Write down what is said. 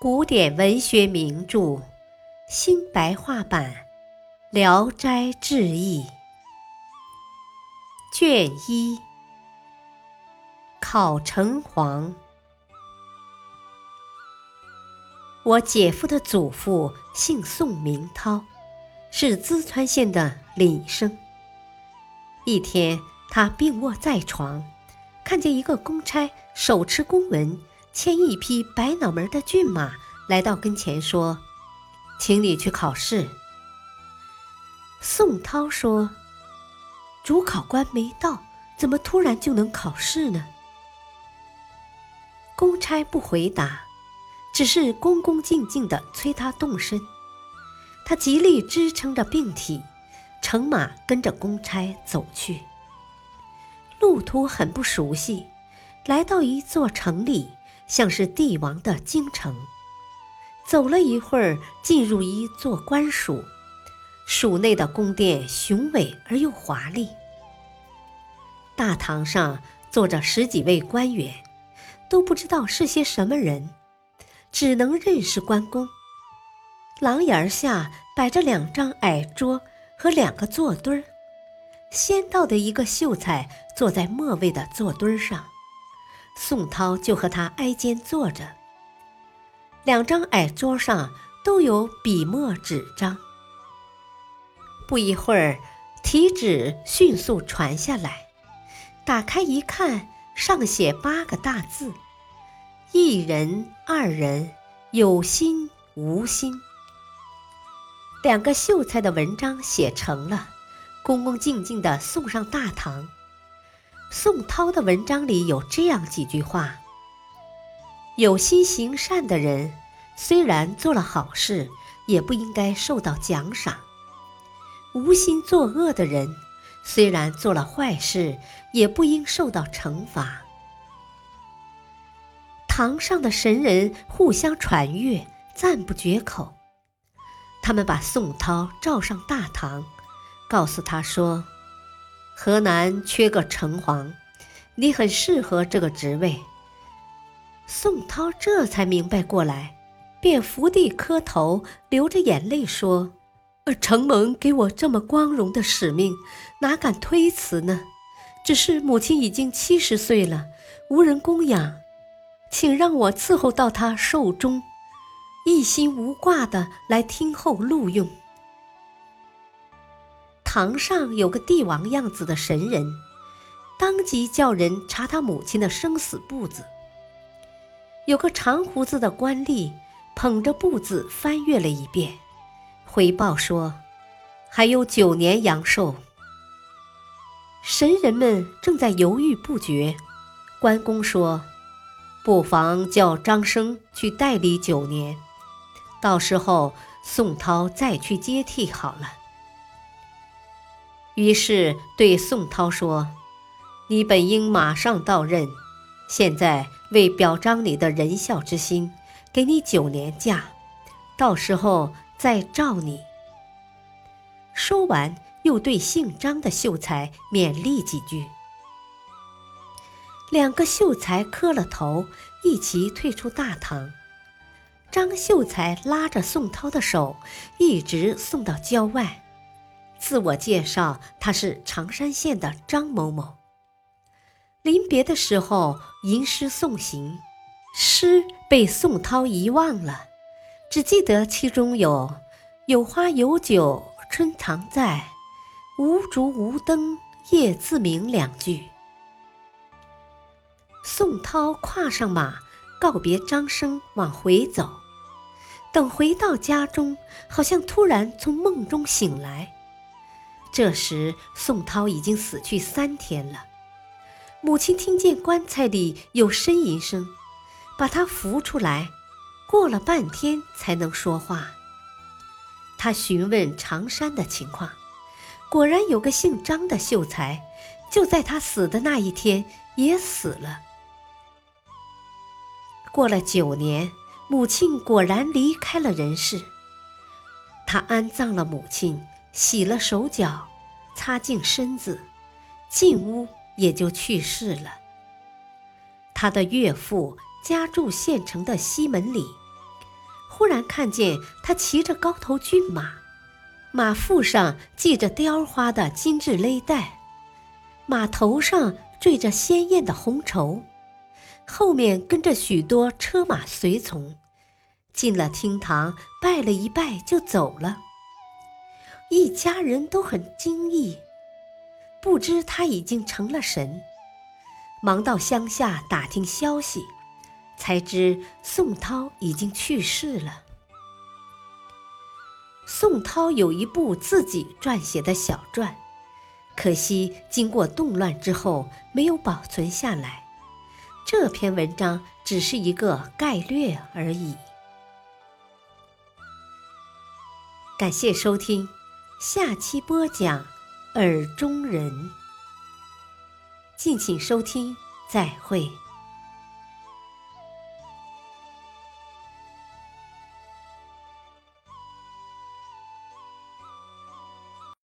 古典文学名著新白话版《聊斋志异》卷一：考城隍。我姐夫的祖父姓宋，名涛，是淄川县的廪生。一天，他病卧在床，看见一个公差手持公文，牵一匹白脑门的骏马来到跟前，说：“请你去考试。”宋涛说：“主考官没到，怎么突然就能考试呢？”公差不回答。只是恭恭敬敬地催他动身，他极力支撑着病体，乘马跟着公差走去。路途很不熟悉，来到一座城里，像是帝王的京城。走了一会儿，进入一座官署，署内的宫殿雄伟而又华丽。大堂上坐着十几位官员，都不知道是些什么人。只能认识关公。廊檐下摆着两张矮桌和两个坐墩儿，先到的一个秀才坐在末位的坐墩儿上，宋涛就和他挨肩坐着。两张矮桌上都有笔墨纸张。不一会儿，题纸迅速传下来，打开一看，上写八个大字。一人、二人，有心无心。两个秀才的文章写成了，恭恭敬敬地送上大堂。宋涛的文章里有这样几句话：有心行善的人，虽然做了好事，也不应该受到奖赏；无心作恶的人，虽然做了坏事，也不应受到惩罚。堂上的神人互相传阅，赞不绝口。他们把宋涛召上大堂，告诉他说：“河南缺个城隍，你很适合这个职位。”宋涛这才明白过来，便伏地磕头，流着眼泪说：“呃，承蒙给我这么光荣的使命，哪敢推辞呢？只是母亲已经七十岁了，无人供养。”请让我伺候到她寿终，一心无挂的来听候录用。堂上有个帝王样子的神人，当即叫人查他母亲的生死簿子。有个长胡子的官吏捧着簿子翻阅了一遍，回报说还有九年阳寿。神人们正在犹豫不决，关公说。不妨叫张生去代理九年，到时候宋涛再去接替好了。于是对宋涛说：“你本应马上到任，现在为表彰你的仁孝之心，给你九年假，到时候再召你。”说完，又对姓张的秀才勉励几句。两个秀才磕了头，一齐退出大堂。张秀才拉着宋涛的手，一直送到郊外，自我介绍他是常山县的张某某。临别的时候，吟诗送行，诗被宋涛遗忘了，只记得其中有“有花有酒春常在，无烛无灯夜自明”两句。宋涛跨上马，告别张生，往回走。等回到家中，好像突然从梦中醒来。这时，宋涛已经死去三天了。母亲听见棺材里有呻吟声，把他扶出来，过了半天才能说话。他询问常山的情况，果然有个姓张的秀才，就在他死的那一天也死了。过了九年，母亲果然离开了人世。他安葬了母亲，洗了手脚，擦净身子，进屋也就去世了。他的岳父家住县城的西门里，忽然看见他骑着高头骏马，马腹上系着雕花的金质勒带，马头上缀着鲜艳的红绸，后面跟着许多车马随从。进了厅堂，拜了一拜就走了。一家人都很惊异，不知他已经成了神，忙到乡下打听消息，才知宋涛已经去世了。宋涛有一部自己撰写的小传，可惜经过动乱之后没有保存下来。这篇文章只是一个概略而已。感谢收听。下期播讲《耳中人》，敬请收听，再会。